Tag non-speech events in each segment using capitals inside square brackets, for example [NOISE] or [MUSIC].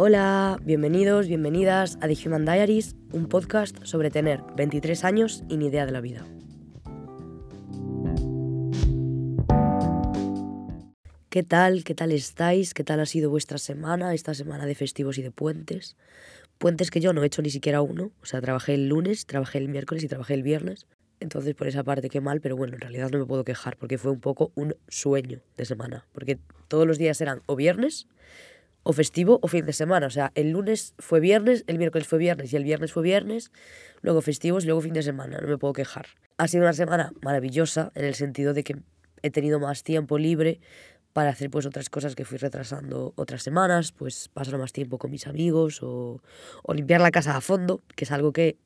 Hola, bienvenidos, bienvenidas a The Human Diaries, un podcast sobre tener 23 años y ni idea de la vida. ¿Qué tal? ¿Qué tal estáis? ¿Qué tal ha sido vuestra semana, esta semana de festivos y de puentes? Puentes que yo no he hecho ni siquiera uno, o sea, trabajé el lunes, trabajé el miércoles y trabajé el viernes. Entonces, por esa parte, qué mal, pero bueno, en realidad no me puedo quejar porque fue un poco un sueño de semana. Porque todos los días eran o viernes, o festivo, o fin de semana. O sea, el lunes fue viernes, el miércoles fue viernes y el viernes fue viernes, luego festivos y luego fin de semana. No me puedo quejar. Ha sido una semana maravillosa en el sentido de que he tenido más tiempo libre para hacer pues otras cosas que fui retrasando otras semanas, pues pasar más tiempo con mis amigos o, o limpiar la casa a fondo, que es algo que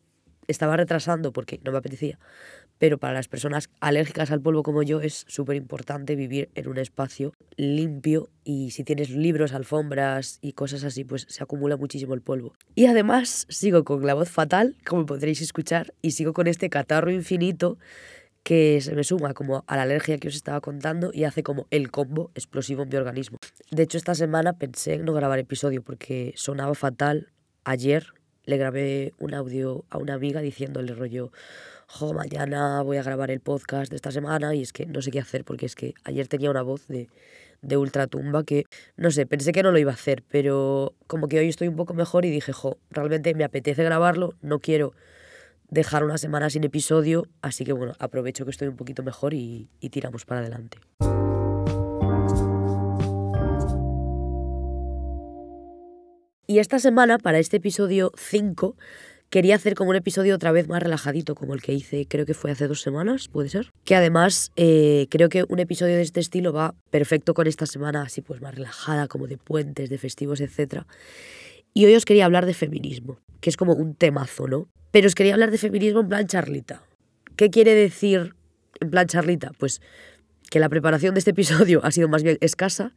estaba retrasando porque no me apetecía, pero para las personas alérgicas al polvo como yo es súper importante vivir en un espacio limpio y si tienes libros, alfombras y cosas así, pues se acumula muchísimo el polvo. Y además sigo con la voz fatal, como podréis escuchar, y sigo con este catarro infinito que se me suma como a la alergia que os estaba contando y hace como el combo explosivo en mi organismo. De hecho, esta semana pensé en no grabar episodio porque sonaba fatal ayer le grabé un audio a una amiga diciéndole rollo, jo, mañana voy a grabar el podcast de esta semana y es que no sé qué hacer porque es que ayer tenía una voz de, de ultratumba que, no sé, pensé que no lo iba a hacer, pero como que hoy estoy un poco mejor y dije, jo, realmente me apetece grabarlo, no quiero dejar una semana sin episodio, así que bueno, aprovecho que estoy un poquito mejor y, y tiramos para adelante. Y esta semana, para este episodio 5, quería hacer como un episodio otra vez más relajadito, como el que hice, creo que fue hace dos semanas, puede ser. Que además eh, creo que un episodio de este estilo va perfecto con esta semana, así pues más relajada, como de puentes, de festivos, etc. Y hoy os quería hablar de feminismo, que es como un temazo, ¿no? Pero os quería hablar de feminismo en plan charlita. ¿Qué quiere decir en plan charlita? Pues que la preparación de este episodio [LAUGHS] ha sido más bien escasa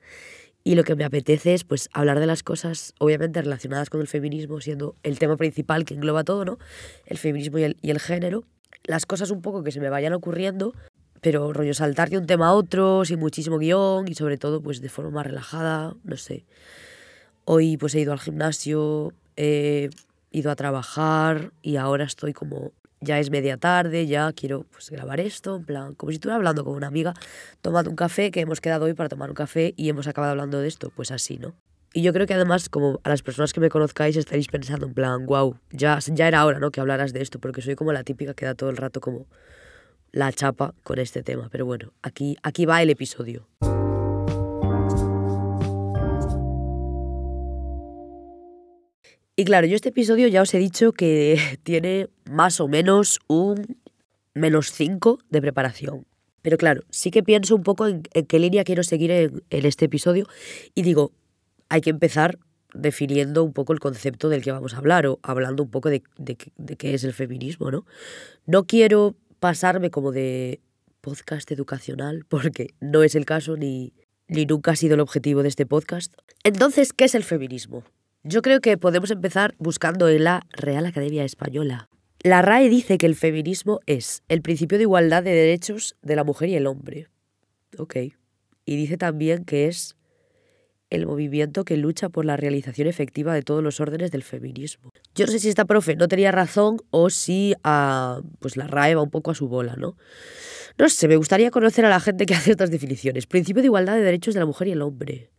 y lo que me apetece es pues hablar de las cosas obviamente relacionadas con el feminismo, siendo el tema principal que engloba todo, ¿no? El feminismo y el, y el género. Las cosas un poco que se me vayan ocurriendo, pero rollo saltar de un tema a otro, sin muchísimo guion y sobre todo pues de forma más relajada, no sé. Hoy pues he ido al gimnasio, he ido a trabajar y ahora estoy como ya es media tarde, ya quiero pues, grabar esto, en plan, como si estuviera hablando con una amiga, tomando un café, que hemos quedado hoy para tomar un café y hemos acabado hablando de esto, pues así, ¿no? Y yo creo que además, como a las personas que me conozcáis, estaréis pensando en plan, wow, ya, ya era hora, ¿no? Que hablaras de esto, porque soy como la típica que da todo el rato como la chapa con este tema. Pero bueno, aquí, aquí va el episodio. Y claro, yo este episodio ya os he dicho que [LAUGHS] tiene más o menos un menos 5 de preparación. Pero claro, sí que pienso un poco en, qué línea quiero seguir en, este episodio y digo, hay que empezar definiendo un poco el concepto del que vamos a hablar o hablando un poco de, de, de qué es el feminismo, ¿no? No quiero pasarme como de podcast educacional porque no es el caso ni, ni nunca ha sido el objetivo de este podcast. Entonces, ¿qué es el feminismo? Yo creo que podemos empezar buscando en la Real Academia Española. La RAE dice que el feminismo es el principio de igualdad de derechos de la mujer y el hombre. Ok. Y dice también que es el movimiento que lucha por la realización efectiva de todos los órdenes del feminismo. Yo no sé si esta profe no tenía razón o si uh, pues la RAE va un poco a su bola, ¿no? No sé, me gustaría conocer a la gente que hace estas definiciones. Principio de igualdad de derechos de la mujer y el hombre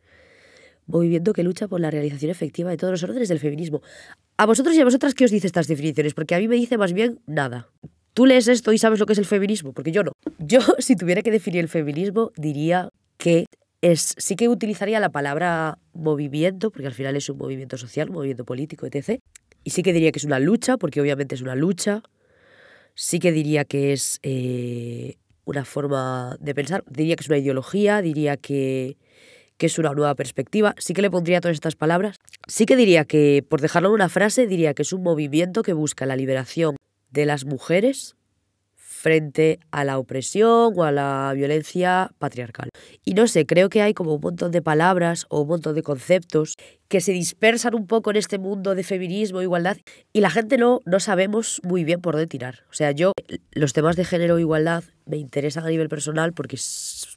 movimiento que lucha por la realización efectiva de todos los órdenes del feminismo. A vosotros y a vosotras, ¿qué os dice estas definiciones? Porque a mí me dice más bien nada. Tú lees esto y sabes lo que es el feminismo, porque yo no. Yo, [LAUGHS] si tuviera que definir el feminismo, diría que es, sí que utilizaría la palabra movimiento, porque al final es un movimiento social, un movimiento político, etc. Y sí que diría que es una lucha, porque obviamente es una lucha. Sí que diría que es eh, una forma de pensar, diría que es una ideología, diría que que es una nueva perspectiva. Sí que le pondría todas estas palabras. Sí que diría que, por dejarlo en una frase, diría que es un movimiento que busca la liberación de las mujeres frente a la opresión o a la violencia patriarcal. Y no sé, creo que hay como un montón de palabras o un montón de conceptos que se dispersan un poco en este mundo de feminismo, igualdad, y la gente no, no sabemos muy bien por dónde tirar. O sea, yo los temas de género e igualdad me interesan a nivel personal porque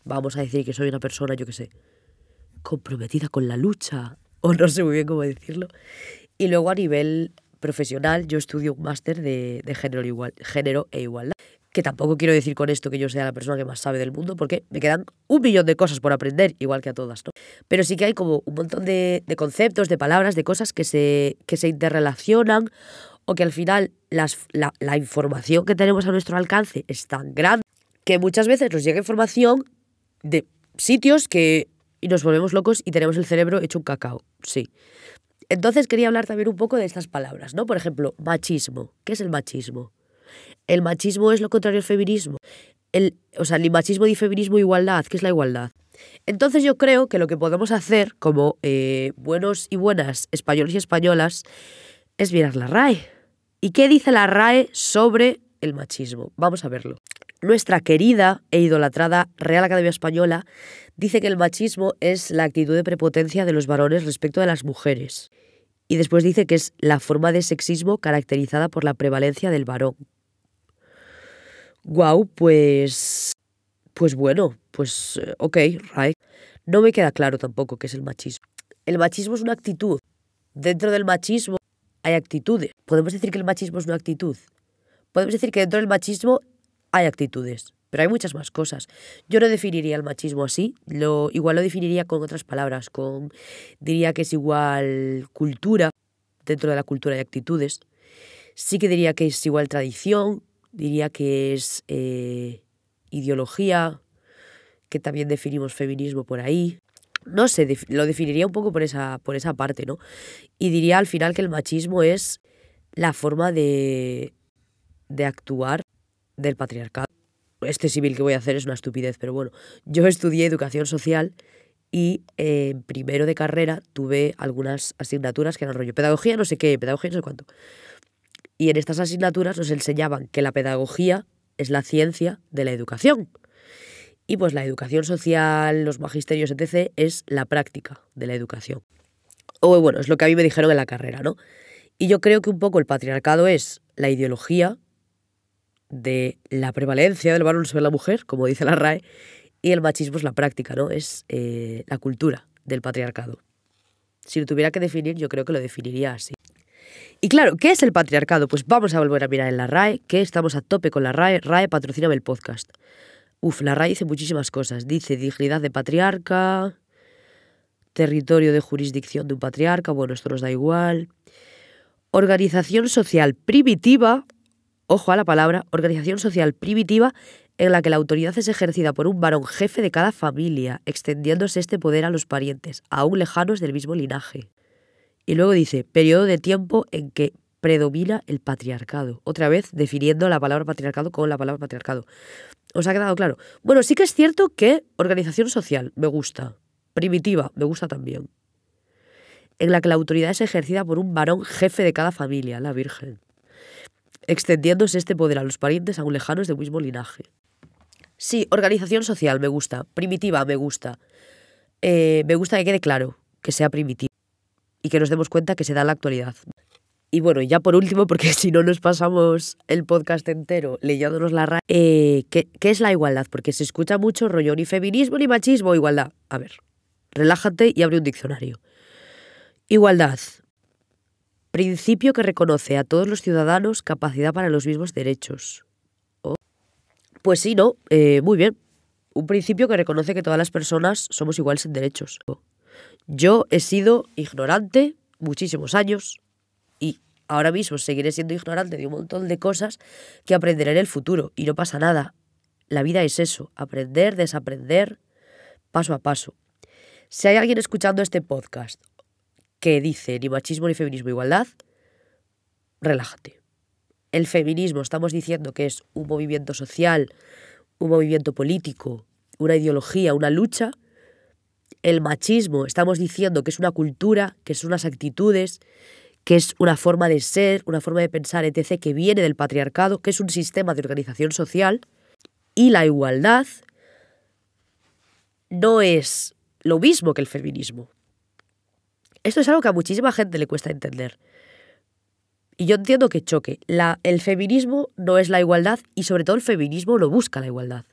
vamos a decir que soy una persona, yo qué sé, comprometida con la lucha [LAUGHS] o no sé muy bien cómo decirlo. Y luego a nivel profesional yo estudio un máster de, género, igual, género e igualdad. Que tampoco quiero decir con esto que yo sea la persona que más sabe del mundo, porque me quedan un millón de cosas por aprender, igual que a todas, ¿no? Pero sí que hay como un montón de, conceptos, de palabras, de cosas que se, que se interrelacionan o que al final las, la, la información que tenemos a nuestro alcance es tan grande que muchas veces nos llega información de sitios que y nos volvemos locos y tenemos el cerebro hecho un cacao, sí. Entonces quería hablar también un poco de estas palabras, ¿no? Por ejemplo, machismo. ¿Qué es el machismo? El machismo es lo contrario al feminismo. El, o sea, el machismo y feminismo igualdad. ¿Qué es la igualdad? Entonces yo creo que lo que podemos hacer como eh, buenos y buenas españoles y españolas es mirar la RAE. ¿Y qué dice la RAE sobre el machismo? Vamos a verlo. Nuestra querida e idolatrada Real Academia Española dice que el machismo es la actitud de prepotencia de los varones respecto de las mujeres. Y después dice que es la forma de sexismo caracterizada por la prevalencia del varón. Guau, pues. Pues bueno, pues eh, ok, right. No me queda claro tampoco qué es el machismo. El machismo es una actitud. Dentro del machismo hay actitudes. ¿Podemos decir que el machismo es una actitud? Podemos decir que dentro del machismo hay actitudes, pero hay muchas más cosas. Yo no definiría el machismo así, lo, igual lo definiría con otras palabras, con diría que es igual cultura, dentro de la cultura hay actitudes. Sí que diría que es igual tradición, diría que es eh, ideología, que también definimos feminismo por ahí. No sé, lo definiría un poco por esa, por esa parte, ¿no? Y diría al final que el machismo es la forma de, de actuar del patriarcado. Este civil que voy a hacer es una estupidez, pero bueno, yo estudié educación social y en primero de carrera tuve algunas asignaturas que eran rollo pedagogía, no sé qué, pedagogía no sé cuánto. Y en estas asignaturas nos enseñaban que la pedagogía es la ciencia de la educación. Y pues la educación social, los magisterios, etc., es la práctica de la educación. O bueno, es lo que a mí me dijeron en la carrera, ¿no? Y yo creo que un poco el patriarcado es la ideología de la prevalencia del varón sobre la mujer, como dice la RAE, y el machismo es la práctica, ¿no? Es eh, la cultura del patriarcado. Si lo tuviera que definir, yo creo que lo definiría así. Y claro, ¿qué es el patriarcado? Pues vamos a volver a mirar en la RAE, que estamos a tope con la RAE. RAE patrocina el podcast. Uf, la RAE dice muchísimas cosas. Dice dignidad de patriarca, territorio de jurisdicción de un patriarca, bueno, esto nos da igual. Organización social primitiva, ojo a la palabra, organización social primitiva en la que la autoridad es ejercida por un varón jefe de cada familia, extendiéndose este poder a los parientes, aún lejanos del mismo linaje. Y luego dice, periodo de tiempo en que predomina el patriarcado. Otra vez definiendo la palabra patriarcado con la palabra patriarcado. ¿Os ha quedado claro? Bueno, sí que es cierto que organización social me gusta. Primitiva me gusta también. En la que la autoridad es ejercida por un varón jefe de cada familia, la Virgen extendiéndose este poder a los parientes aún lejanos del mismo linaje. Sí, organización social me gusta, primitiva me gusta. Eh, me gusta que quede claro que sea primitiva y que nos demos cuenta que se da en la actualidad. Y bueno, ya por último, porque [LAUGHS] si no nos pasamos el podcast entero leyéndonos la RAE, eh, ¿qué, ¿qué, es la igualdad? Porque se escucha mucho rollo ni feminismo, ni machismo, igualdad. A ver, relájate y abre un diccionario. Igualdad, Principio que reconoce a todos los ciudadanos capacidad para los mismos derechos. Oh. Pues sí, ¿no? Eh, muy bien. Un principio que reconoce que todas las personas somos iguales en derechos. Oh. Yo he sido ignorante muchísimos años y ahora mismo seguiré siendo ignorante de un montón de cosas que aprenderé en el futuro y no pasa nada. La vida es eso, aprender, desaprender, paso a paso. Si hay alguien escuchando este podcast que dice ni machismo ni feminismo igualdad, relájate. El feminismo estamos diciendo que es un movimiento social, un movimiento político, una ideología, una lucha. El machismo estamos diciendo que es una cultura, que son unas actitudes, que es una forma de ser, una forma de pensar, etc., que viene del patriarcado, que es un sistema de organización social. Y la igualdad no es lo mismo que el feminismo. Esto es algo que a muchísima gente le cuesta entender. Y yo entiendo que choque. La, el feminismo no es la igualdad y sobre todo el feminismo no busca la igualdad.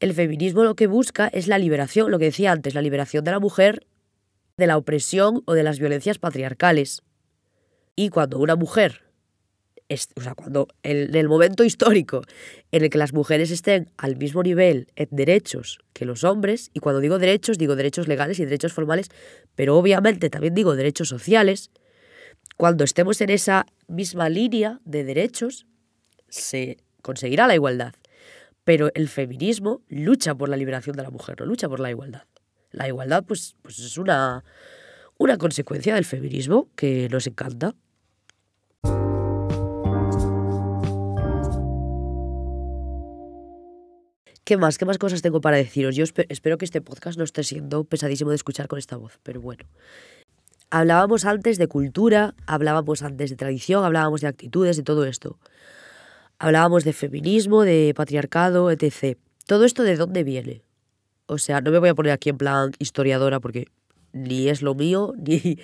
El feminismo lo que busca es la liberación, lo que decía antes, la liberación de la mujer de la opresión o de las violencias patriarcales. Y cuando una mujer, o sea, cuando en el momento histórico en el que las mujeres estén al mismo nivel en derechos que los hombres, y cuando digo derechos, digo derechos legales y derechos formales, pero obviamente también digo derechos sociales, cuando estemos en esa misma línea de derechos, se conseguirá la igualdad. Pero el feminismo lucha por la liberación de la mujer, no lucha por la igualdad. La igualdad, pues, pues es una, una consecuencia del feminismo que nos encanta. ¿Qué más? ¿Qué más cosas tengo para deciros? Yo espero que este podcast no esté siendo pesadísimo de escuchar con esta voz, pero bueno. Hablábamos antes de cultura, hablábamos antes de tradición, hablábamos de actitudes, de todo esto. Hablábamos de feminismo, de patriarcado, etc. ¿Todo esto de dónde viene? O sea, no me voy a poner aquí en plan historiadora porque ni es lo mío, [LAUGHS] ni,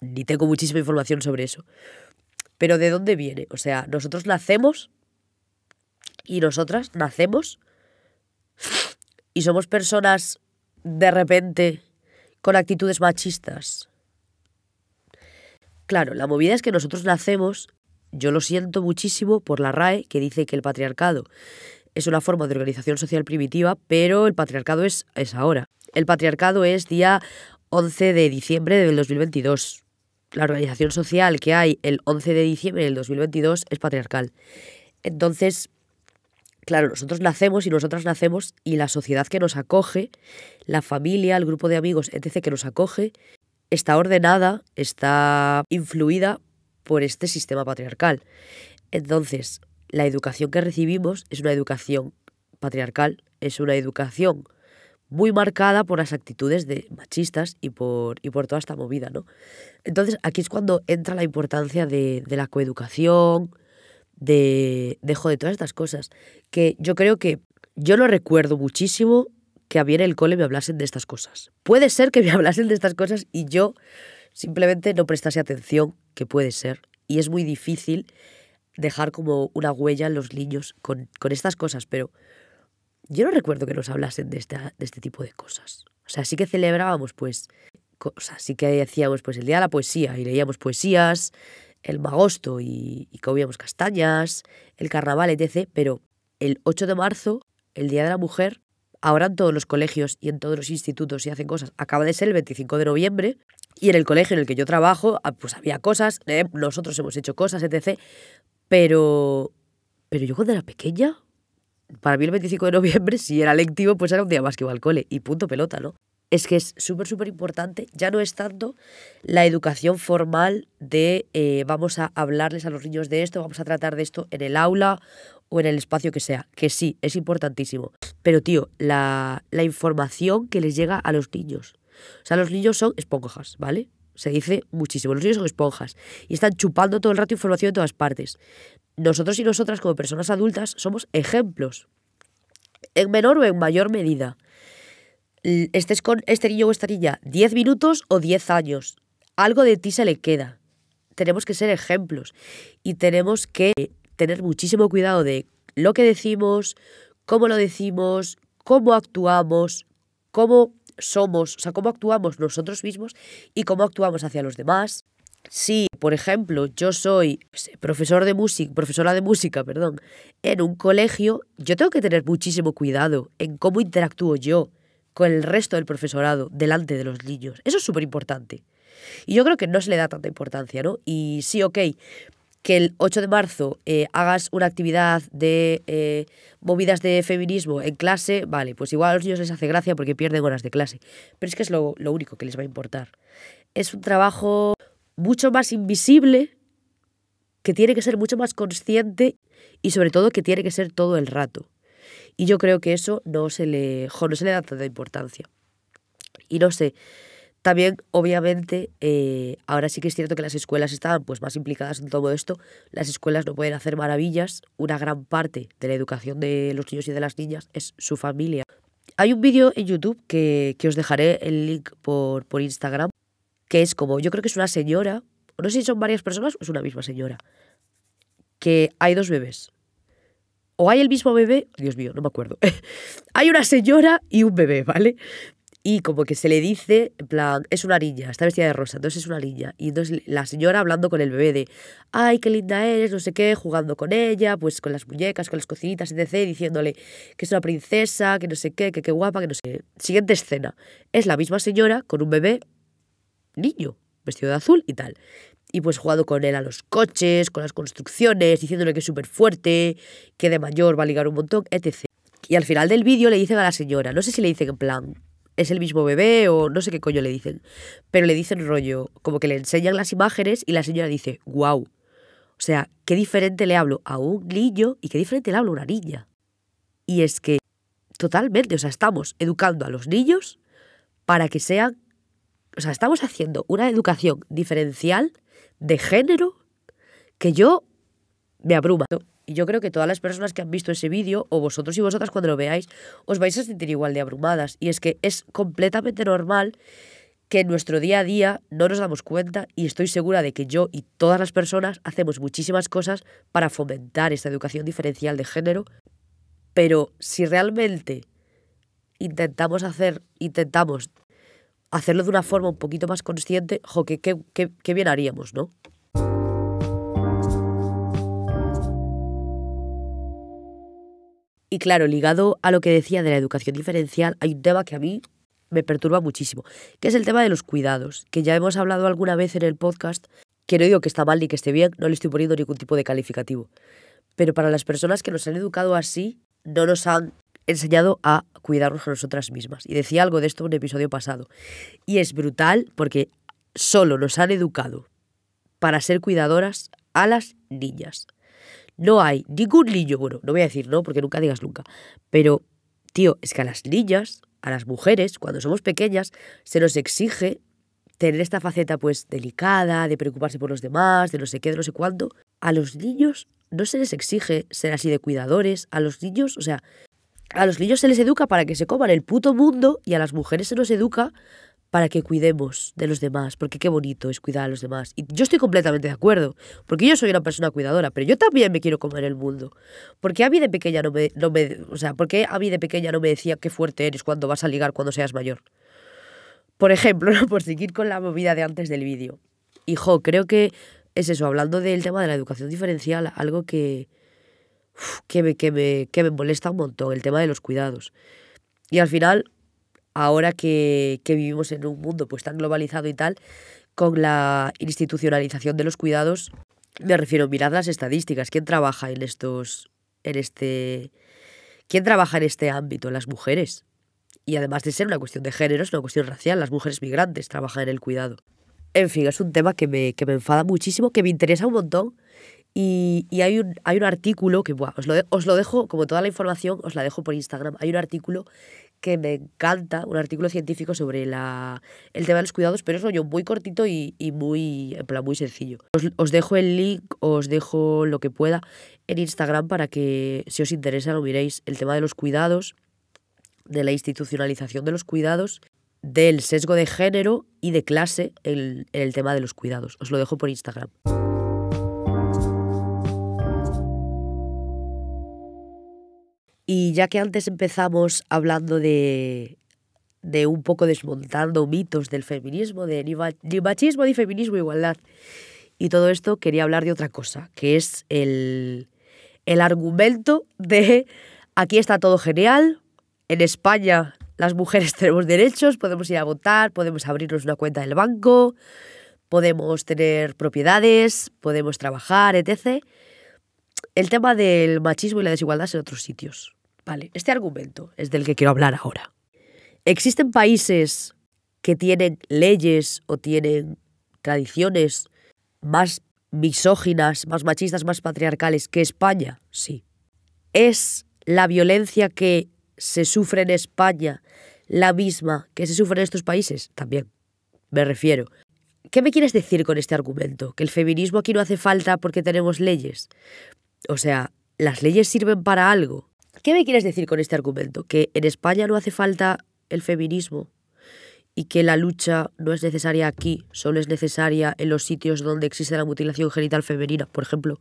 ni tengo muchísima información sobre eso. Pero ¿de dónde viene? O sea, nosotros nacemos y nosotras nacemos y somos personas de repente con actitudes machistas. Claro, la movida es que nosotros nacemos yo lo siento muchísimo por la RAE, que dice que el patriarcado es una forma de organización social primitiva, pero el patriarcado es, es ahora. El patriarcado es día 11 de diciembre del 2022. La organización social que hay el 11 de diciembre del 2022 es patriarcal. Entonces, claro, nosotros nacemos y nosotras nacemos y la sociedad que nos acoge, la familia, el grupo de amigos, etc., que nos acoge, está ordenada, está influida por este sistema patriarcal. Entonces, la educación que recibimos es una educación patriarcal, es una educación muy marcada por las actitudes de machistas y por, y por toda esta movida, ¿no? Entonces, aquí es cuando entra la importancia de, la coeducación, de, de, todas estas cosas, que yo creo que yo lo recuerdo muchísimo que a en el cole me hablasen de estas cosas. Puede ser que me [LAUGHS] hablasen de estas cosas y yo simplemente no prestase atención, que puede ser, y es muy difícil dejar como una huella en los niños con, estas cosas, pero yo no recuerdo que nos hablasen de, esta, de este tipo de cosas. O sea, sí que celebrábamos, pues, cosas, sí que hacíamos pues el Día de la Poesía y leíamos poesías, el magosto y, y comíamos castañas, el carnaval, etc. Pero el 8 de marzo, el Día de la Mujer, ahora en todos los colegios y en todos los institutos se hacen cosas. Acaba de ser el 25 de noviembre y en el colegio en el que yo trabajo, ah, pues había cosas, eh, nosotros hemos hecho cosas, etc. Pero, pero yo cuando era pequeña, para mí el 25 de noviembre, si era lectivo, pues era un día más que iba al cole y punto pelota, ¿no? Es que es súper, súper importante, ya no es tanto la educación formal de eh, vamos a hablarles a los niños de esto, vamos a tratar de esto en el aula o en el espacio que sea, que sí, es importantísimo. Pero tío, la, la información que les llega a los niños. O sea, los niños son esponjas, ¿vale? Se dice muchísimo, los niños son esponjas y están chupando todo el rato información de todas partes. Nosotros y nosotras como personas adultas somos ejemplos, en menor o en mayor medida. Estés con este niño o esta niña 10 minutos o 10 años, algo de ti se le queda. Tenemos que ser ejemplos y tenemos que tener muchísimo cuidado de lo que decimos, cómo lo decimos, cómo actuamos, cómo somos, o sea, cómo actuamos nosotros mismos y cómo actuamos hacia los demás. Si, por ejemplo, yo soy profesor de música, profesora de música, perdón, en un colegio, yo tengo que tener muchísimo cuidado en cómo interactúo yo con el resto del profesorado delante de los niños. Eso es súper importante. Y yo creo que no se le da tanta importancia, ¿no? Y sí, ok, que el 8 de marzo eh, hagas una actividad de eh, movidas de feminismo en clase, vale, pues igual a los niños les hace gracia porque pierden horas de clase. Pero es que es lo, lo único que les va a importar. Es un trabajo mucho más invisible, que tiene que ser mucho más consciente y sobre todo que tiene que ser todo el rato. Y yo creo que eso no se le, no se le da tanta importancia. Y no sé, también, obviamente, eh, ahora sí que es cierto que las escuelas están pues, más implicadas en todo esto. Las escuelas no pueden hacer maravillas. Una gran parte de la educación de los niños y de las niñas es su familia. Hay un vídeo en YouTube que, os dejaré el link por, por Instagram, que es como, yo creo que es una señora, no sé si son varias personas o es una misma señora, que hay dos bebés. O hay el mismo bebé, Dios mío, no me acuerdo. [LAUGHS] hay una señora y un bebé, ¿vale? y como que se le dice, en plan, es una niña, está vestida de rosa, entonces es una niña. Y entonces la señora hablando con el bebé de, ay, qué linda eres, no sé qué, jugando con ella, pues con las muñecas, con las cocinitas, etc., diciéndole que es una princesa, que no sé qué, que qué guapa, que no sé qué. Siguiente escena, es la misma señora con un bebé niño, vestido de azul y tal. Y pues jugando con él a los coches, con las construcciones, diciéndole que es súper fuerte, que de mayor va a ligar un montón, etc. Y al final del vídeo le dicen a la señora, no sé si le dicen en plan, es el mismo bebé o no sé qué coño le dicen, pero le dicen rollo, como que le enseñan las imágenes y la señora dice, wow. O sea, qué diferente le hablo a un niño y qué diferente le hablo a una niña. Y es que, totalmente, o sea, estamos educando a los niños para que sean, o sea, estamos haciendo una educación diferencial de género que yo me abruma. Y yo creo que todas las personas que han visto ese vídeo, o vosotros y vosotras cuando lo veáis, os vais a sentir igual de abrumadas. Y es que es completamente normal que en nuestro día a día no nos damos cuenta y estoy segura de que yo y todas las personas hacemos muchísimas cosas para fomentar esta educación diferencial de género, pero si realmente intentamos hacer, intentamos hacerlo de una forma un poquito más consciente, jo, qué, bien haríamos, ¿no? Y claro, ligado a lo que decía de la educación diferencial, hay un tema que a mí me perturba muchísimo, que es el tema de los cuidados, que ya hemos hablado alguna vez en el podcast, que no digo que está mal ni que esté bien, no le estoy poniendo ningún tipo de calificativo. Pero para las personas que nos han educado así, no nos han enseñado a cuidarnos a nosotras mismas. Y decía algo de esto en un episodio pasado. Y es brutal porque solo nos han educado para ser cuidadoras a las niñas. No hay ningún niño, bueno, no voy a decir no, porque nunca digas nunca, pero, tío, es que a las niñas, a las mujeres, cuando somos pequeñas, se nos exige tener esta faceta pues delicada, de preocuparse por los demás, de no sé qué, de no sé cuánto. A los niños no se les exige ser así de cuidadores, a los niños, o sea, a los niños se les educa para que se coman el puto mundo y a las mujeres se nos educa para que cuidemos de los demás, porque qué bonito es cuidar a los demás. Y yo estoy completamente de acuerdo, porque yo soy una persona cuidadora, pero yo también me quiero comer el mundo. Porque a mí de pequeña no me, no me, o sea, porque a mí de pequeña no me decía qué fuerte eres cuando vas a ligar cuando seas mayor. Por ejemplo, [LAUGHS] por seguir con la movida de antes del vídeo. Hijo, creo que es eso, hablando del tema de la educación diferencial, algo que, que, me, que, me, que me molesta un montón, el tema de los cuidados. Y al final, ahora que, vivimos en un mundo pues tan globalizado y tal, con la institucionalización de los cuidados, me refiero, mirad las estadísticas, ¿quién trabaja en estos, en este, quién trabaja en este ámbito? Las mujeres. Y además de ser una cuestión de género, es una cuestión racial, las mujeres migrantes trabajan en el cuidado. En fin, es un tema que me, que me enfada muchísimo, que me interesa un montón. Y, hay, un, hay un artículo que, os, lo os lo dejo, como toda la información, os la dejo por Instagram. Hay un artículo que me encanta, un artículo científico sobre la, el tema de los cuidados, pero es rollo muy cortito y, muy, en plan, muy sencillo. Os, dejo el link, os dejo lo que pueda en Instagram para que, si os interesa, lo miréis. El tema de los cuidados, de la institucionalización de los cuidados, del sesgo de género y de clase en el tema de los cuidados. Os lo dejo por Instagram. Y ya que antes empezamos hablando de, de un poco desmontando mitos del feminismo, de ni, machismo, ni feminismo, igualdad, y todo esto, quería hablar de otra cosa, que es el, el argumento de aquí está todo genial, en España las mujeres [LAUGHS] tenemos derechos, podemos ir a votar, podemos abrirnos una cuenta del banco, podemos tener propiedades, podemos trabajar, etc el tema del machismo y la desigualdad en otros sitios. Vale, este argumento es del que quiero hablar ahora. ¿Existen países que tienen leyes o tienen tradiciones más misóginas, más machistas, más patriarcales que España? Sí. ¿Es la violencia que se sufre en España la misma que se sufre en estos países? También. Me refiero. ¿Qué me quieres decir con este argumento? ¿Que el feminismo aquí no hace falta porque tenemos leyes? O sea, ¿las leyes sirven para algo? ¿Qué me quieres decir con este argumento? ¿Que en España no hace falta el feminismo? y que la lucha no es necesaria aquí, solo es necesaria en los sitios donde existe la mutilación genital femenina, por ejemplo,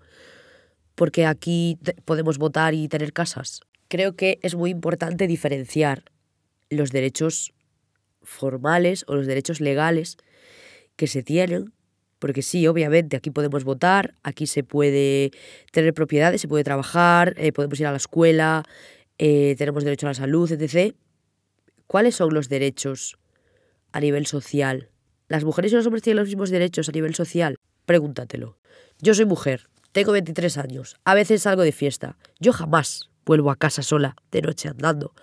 porque aquí podemos votar y tener casas. Creo que es muy importante diferenciar los derechos formales o los derechos legales que se tienen. Porque sí, obviamente, aquí podemos votar, aquí se puede tener propiedades, se puede trabajar, eh, podemos ir a la escuela, eh, tenemos derecho a la salud, etc. ¿Cuáles son los derechos a nivel social? ¿Las mujeres y los hombres tienen los mismos derechos a nivel social? Pregúntatelo. Yo soy mujer, tengo 23 años, a veces salgo de fiesta. Yo jamás vuelvo a casa sola, de noche andando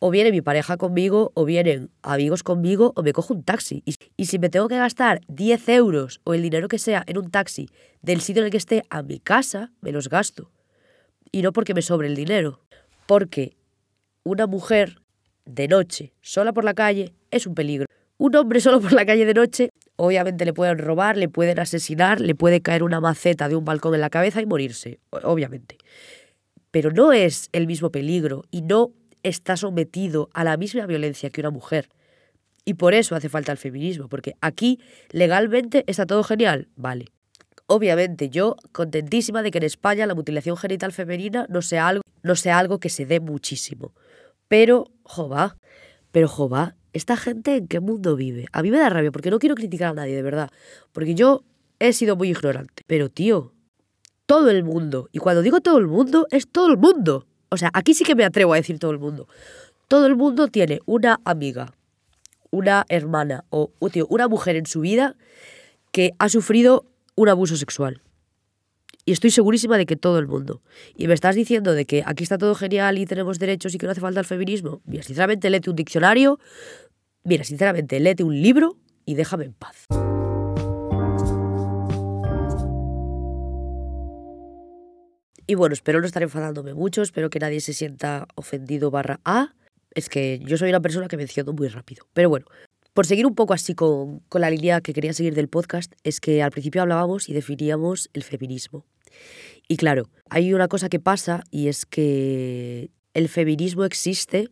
o viene mi pareja conmigo, o vienen amigos conmigo, o me cojo un taxi. Y, si me tengo que gastar 10 euros o el dinero que sea en un taxi del sitio en el que esté a mi casa, me los gasto. Y no porque me sobre el dinero, porque una mujer de noche, sola por la calle, es un peligro. Un hombre solo por la calle de noche, obviamente le pueden robar, le pueden asesinar, le puede caer una maceta de un balcón en la cabeza y morirse, obviamente. Pero no es el mismo peligro y no está sometido a la misma violencia que una mujer. Y por eso hace falta el feminismo, porque aquí legalmente está todo genial, vale. Obviamente, yo contentísima de que en España la mutilación genital femenina no sea algo, no sea algo que se dé muchísimo. Pero, jova, pero jova, ¿esta gente en qué mundo vive? A mí me da rabia porque no quiero criticar a nadie, de verdad. Porque yo he sido muy ignorante. Pero, tío, todo el mundo, y cuando digo todo el mundo, es todo el mundo. O sea, aquí sí que me atrevo a decir todo el mundo. Todo el mundo tiene una amiga, una hermana o una mujer en su vida que ha sufrido un abuso sexual. Y estoy segurísima de que todo el mundo. Y me estás diciendo de que aquí está todo genial y tenemos derechos y que no hace falta el feminismo. Mira, sinceramente, léete un diccionario. Mira, sinceramente, léete un libro y déjame en paz. Y bueno, espero no estar enfadándome mucho, espero que nadie se sienta ofendido barra A. Es que yo soy una persona que menciono muy rápido. Pero bueno, por seguir un poco así con, con la línea que quería seguir del podcast, es que al principio hablábamos y definíamos el feminismo. Y claro, hay una cosa que pasa y es que el feminismo existe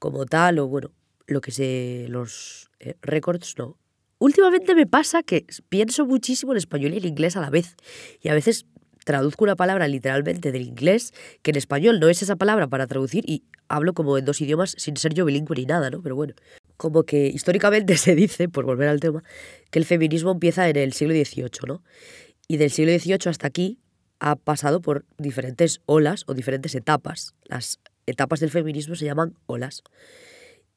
como tal, o bueno, lo que sé, los eh, récords no. Últimamente me pasa que pienso muchísimo en español y en inglés a la vez. Y a veces traduzco una palabra literalmente del inglés, que en español no es esa palabra para traducir y hablo como en dos idiomas sin ser yo bilingüe ni nada, ¿no? Pero bueno, como que históricamente [LAUGHS] se dice, por volver al tema, que el feminismo empieza en el siglo XVIII, ¿no? Y del siglo XVIII hasta aquí ha pasado por diferentes olas o diferentes etapas. Las etapas del feminismo se llaman olas.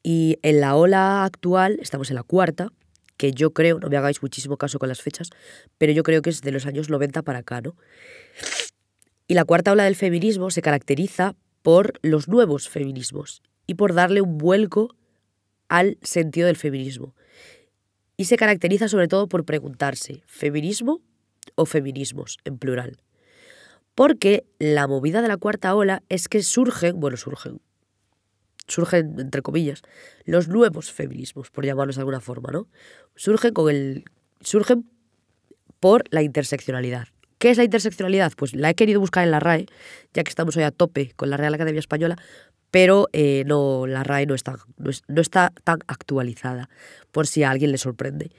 Y en la ola actual, estamos en la cuarta, que yo creo, no me hagáis muchísimo caso con las fechas, pero yo creo que es de los años 90 para acá, ¿no? Y la cuarta ola del feminismo se caracteriza por los nuevos feminismos y por darle un vuelco al sentido del feminismo. Y se caracteriza sobre todo por preguntarse, ¿feminismo o feminismos en plural? Porque la movida de la cuarta ola es que surgen, bueno, surgen, surgen, entre comillas, los nuevos feminismos, por llamarlos de alguna forma, ¿no? Surgen con el. surgen por la interseccionalidad. ¿Qué es la interseccionalidad? Pues la he querido buscar en la RAE, ya que estamos hoy a tope con la Real Academia Española, pero eh, no, la RAE no está, no, está tan actualizada, por si a alguien le sorprende.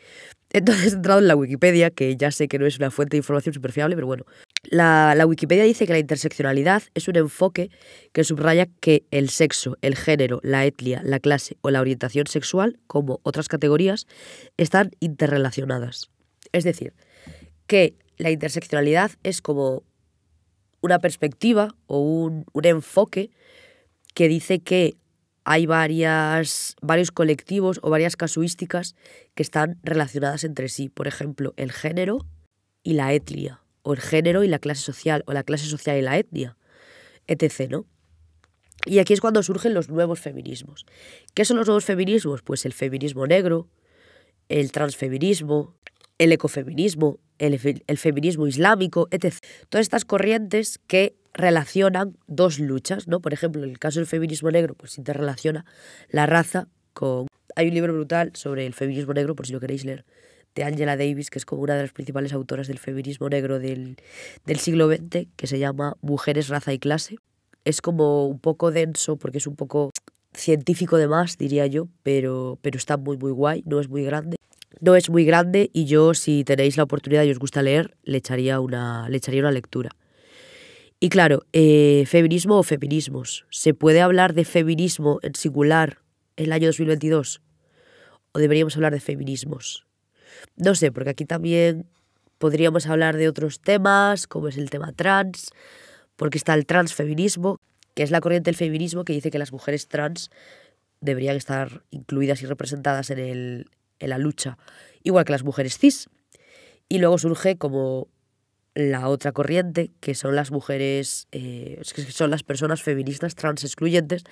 Entonces he entrado en la Wikipedia, que ya sé que no es una fuente de información súper fiable, pero bueno. La, Wikipedia dice que la interseccionalidad es un enfoque que subraya que el sexo, el género, la etnia, la clase o la orientación sexual, como otras categorías, están interrelacionadas. Es decir, que la interseccionalidad es como una perspectiva o un, un enfoque que dice que hay varias, varios colectivos o varias casuísticas que están relacionadas entre sí. Por ejemplo, el género y la etnia, o el género y la clase social, o la clase social y la etnia, etc. ¿no? Y aquí es cuando surgen los nuevos feminismos. ¿Qué son los nuevos feminismos? Pues el feminismo negro, el transfeminismo, el ecofeminismo, el, el feminismo islámico, etc. Todas estas corrientes que relacionan dos luchas, ¿no? Por ejemplo, en el caso del feminismo negro, pues interrelaciona la raza con... Hay un libro brutal sobre el feminismo negro, por si lo queréis leer, de Angela Davis, que es como una de las principales autoras del feminismo negro del, del siglo XX, que se llama Mujeres, Raza y Clase. Es como un poco denso, porque es un poco científico de más, diría yo, pero, pero está muy, muy guay, no es muy grande. No es muy grande y yo, si tenéis la oportunidad y os gusta leer, le echaría una, le echaría una lectura. Y claro, eh, feminismo o feminismos. ¿Se puede hablar de feminismo en singular en el año 2022? o deberíamos hablar de feminismos. No sé, porque aquí también podríamos hablar de otros temas, como es el tema trans, porque está el transfeminismo, que es la corriente del feminismo que dice que las mujeres trans deberían estar incluidas y representadas en, el, en la lucha, igual que las mujeres cis. Y luego surge como la otra corriente, que son las mujeres, eh, que son las personas feministas trans excluyentes,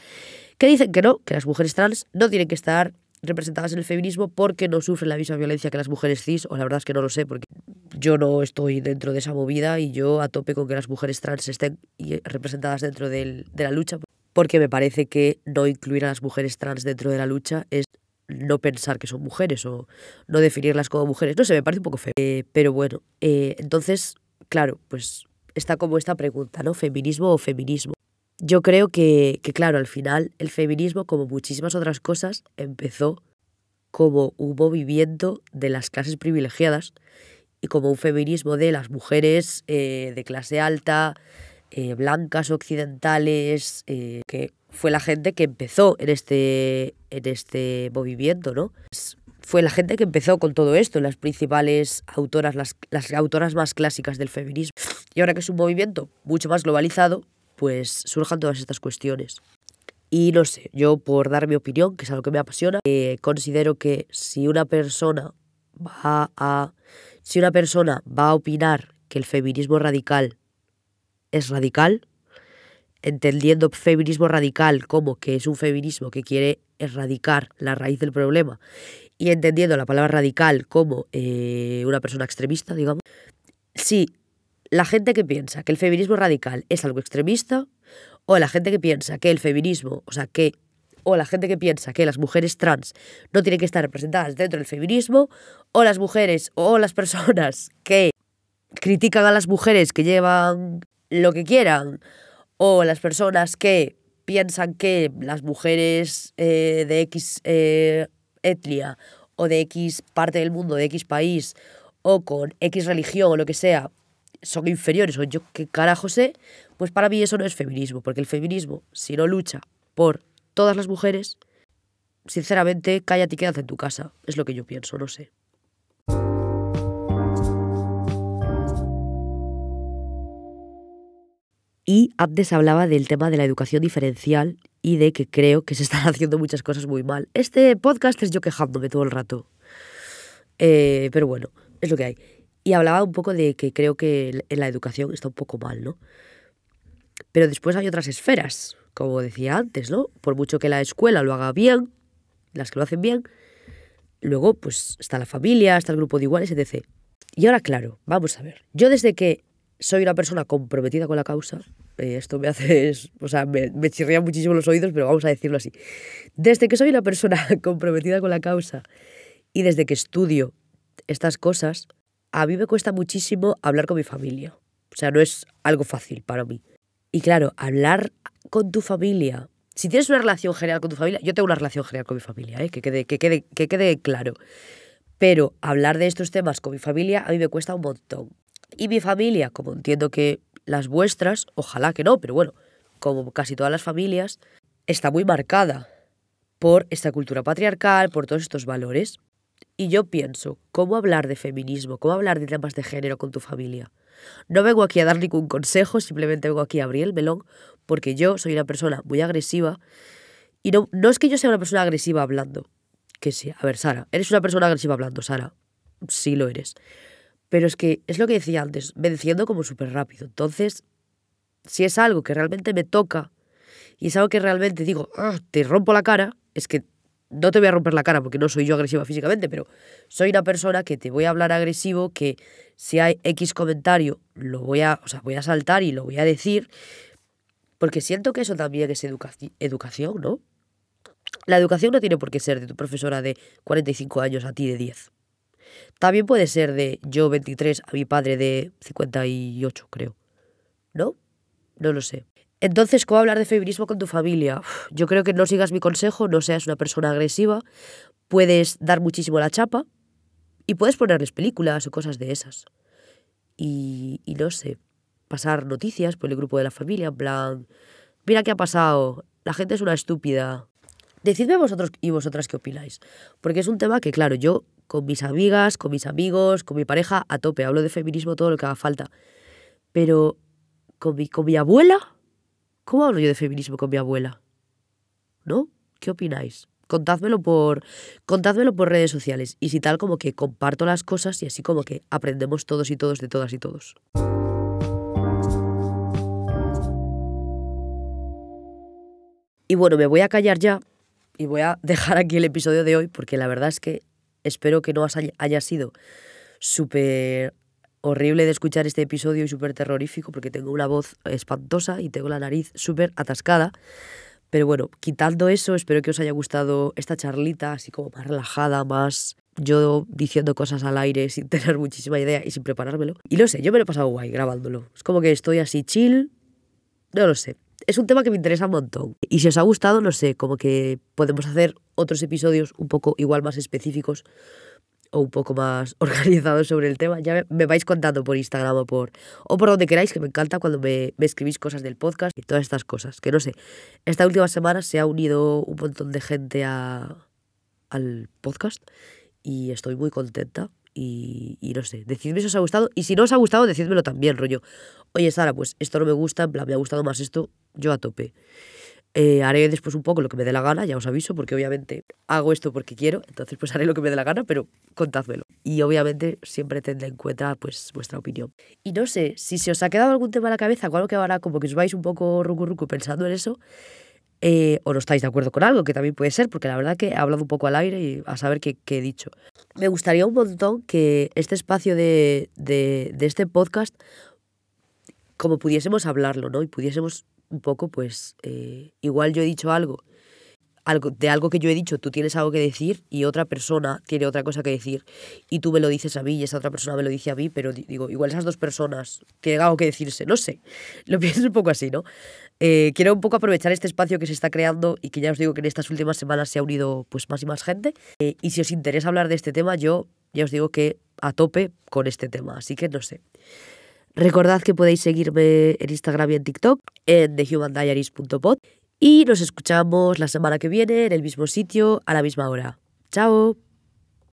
que dicen que no, que las mujeres trans no tienen que estar representadas en el feminismo porque no sufren la misma violencia que las mujeres cis, o la verdad es que no lo sé, porque yo no estoy dentro de esa movida y yo a tope con que las mujeres trans estén representadas dentro de la lucha, porque me parece que no incluir a las mujeres trans dentro de la lucha es no pensar que son mujeres o no definirlas como mujeres. No sé, me parece un poco feo. Eh, pero bueno, eh, entonces, claro, pues está como esta pregunta, ¿no? ¿Feminismo o feminismo? Yo creo que, que, claro, al final el feminismo, como muchísimas otras cosas, empezó como un movimiento de las clases privilegiadas y como un feminismo de las mujeres eh, de clase alta, eh, blancas, occidentales, eh, que fue la gente que empezó en este, en este movimiento, ¿no? Fue la gente que empezó con todo esto, las principales autoras, las, las autoras más clásicas del feminismo. Y ahora que es un movimiento mucho más globalizado, pues surjan todas estas cuestiones. Y no sé, yo por dar mi opinión, que es algo que me apasiona, considero que si una persona va a si una persona va a opinar que el feminismo radical es radical, entendiendo feminismo radical como que es un feminismo que quiere erradicar la raíz del problema y entendiendo la palabra radical como eh, una persona extremista, digamos, si la gente que piensa que el feminismo radical es algo extremista o la gente que piensa que el feminismo, o sea, que o la gente que piensa que las mujeres trans no tienen que estar representadas dentro del feminismo, o las mujeres o las personas que critican a las mujeres que llevan lo que quieran, o las personas que piensan que las mujeres eh, de X eh, etnia o de X parte del mundo, de X país, o con X religión o lo que sea, son inferiores o yo qué carajo sé, pues para mí eso no es feminismo, porque el feminismo, si no lucha por todas las mujeres, sinceramente, cállate y quédate en tu casa. Es lo que yo pienso, no sé. Y antes hablaba del tema de la educación diferencial y de que creo que se están [LAUGHS] haciendo muchas cosas muy mal. Este podcast es yo quejándome todo el rato. Eh, pero bueno, es lo que hay. Y hablaba un poco de que creo que en la educación está un poco mal, ¿no? Pero después hay otras esferas como decía antes, ¿no? Por mucho que la escuela lo haga bien, las que lo hacen bien, luego pues está la familia, está el grupo de iguales, etc. Y ahora, claro, vamos a ver. Yo desde que soy una persona comprometida con la causa, eh, esto me hace, o sea, me, me chirría muchísimo los oídos, pero vamos a decirlo así. Desde que soy una persona [LAUGHS] comprometida con la causa y desde que estudio estas cosas, a mí me cuesta muchísimo hablar con mi familia. O sea, no es algo fácil para mí. Y claro, hablar con tu familia, si tienes una relación general con tu familia, yo tengo una relación general con mi familia, ¿eh? que, quede, que, quede, que quede claro. Pero hablar de estos temas con mi familia a mí me cuesta un montón. Y mi familia, como entiendo que las vuestras, ojalá que no, pero bueno, como casi todas las familias, está muy marcada por esta cultura patriarcal, por todos estos valores. Y yo pienso, ¿cómo hablar de feminismo? ¿Cómo hablar de temas de género con tu familia? No vengo aquí a dar ningún consejo, simplemente vengo aquí a abrir el melón, porque yo soy una persona muy agresiva. Y no, no es que yo sea una persona agresiva hablando. Que sí, a ver, Sara, eres una persona agresiva hablando, Sara. Sí lo eres. Pero es que es lo que decía antes, me como súper rápido. Entonces, si es algo que realmente me toca y es algo que realmente digo, ah, te rompo la cara, es que no te voy a romper la cara porque no soy yo agresiva físicamente, pero soy una persona que te voy a hablar agresivo, que si hay X comentario, lo voy a, o sea, voy a saltar y lo voy a decir, porque siento que eso también es educación, ¿no? La educación no tiene por qué ser de tu profesora de 45 años a ti de 10. También puede ser de yo 23 a mi padre de 58, creo. ¿No? No lo sé. Entonces, ¿cómo hablar de feminismo con tu familia? yo creo que no sigas mi consejo, no seas una persona agresiva, puedes dar muchísimo la chapa y puedes ponerles películas o cosas de esas. Y, y no sé, pasar noticias por el grupo de la familia, en plan, mira qué ha pasado, la gente es una estúpida. Decidme vosotros y vosotras qué opináis. Porque es un tema que, claro, yo con mis amigas, con mis amigos, con mi pareja, a tope, hablo de feminismo todo lo que haga falta. Pero con mi, con mi abuela, ¿cómo hablo yo de feminismo con mi abuela? ¿No? ¿Qué opináis? Contádmelo por, por redes sociales. Y si tal, como que comparto las cosas y así como que aprendemos todos y todos de todas y todos. Y bueno, me voy a callar ya y voy a dejar aquí el episodio de hoy porque la verdad es que espero que no haya sido súper horrible de escuchar este episodio y súper terrorífico porque tengo una voz espantosa y tengo la nariz súper atascada. Pero bueno, quitando eso, espero que os haya gustado esta charlita, así como más relajada, más yo diciendo cosas al aire [LAUGHS] sin tener muchísima idea y sin preparármelo. Y lo sé, yo me lo he pasado guay grabándolo. Es como que estoy así chill, no lo sé es un tema que me interesa un montón. Y si os ha gustado, no sé, como que podemos hacer otros episodios un poco igual más específicos o un poco más [LAUGHS] organizados sobre el tema. Ya me, vais contando por Instagram o por, o por donde queráis, que me encanta cuando me, me, escribís cosas del podcast y todas estas cosas. Que no sé, esta última semana se ha unido un montón de gente a, al podcast y estoy muy contenta. Y, y, no sé, decidme si os ha gustado. Y si no os ha gustado, decídmelo también, rollo. Oye, Sara, pues esto no me gusta, en plan, me ha gustado más esto, yo a tope. Eh, haré después un poco lo que me dé la gana, ya os aviso, porque obviamente hago esto porque quiero, entonces pues [LAUGHS] haré lo que me dé la gana, pero contádmelo. Y obviamente siempre tendré en cuenta pues vuestra opinión. Y no sé, si se os ha quedado algún tema en la cabeza, algo que ahora como que os vais un poco rucu rucu pensando en eso, eh, o no estáis de acuerdo con algo, que también puede ser, porque la verdad que he hablado un poco al aire y a saber qué, qué he dicho. Me gustaría un montón que este espacio de, de, de este podcast como pudiésemos hablarlo, ¿no? Y pudiésemos un poco, pues, eh, igual yo he dicho algo, algo, de algo que yo he dicho, tú tienes algo que decir y otra persona tiene otra cosa que decir y tú me lo dices a mí y esa otra persona me lo dice a mí, pero digo, igual esas dos personas tienen algo que decirse, no sé, [LAUGHS] lo pienso un poco así, ¿no? Eh, quiero un poco aprovechar este espacio que se está creando y que ya os digo que en estas últimas semanas se ha unido pues más y más gente eh, y si os interesa hablar de este tema, yo ya os digo que a tope con este tema, así que no sé. Recordad que podéis seguirme en Instagram y en TikTok en thehumandiaries.pod y nos escuchamos la semana que viene en el mismo sitio a la misma hora. ¡Chao!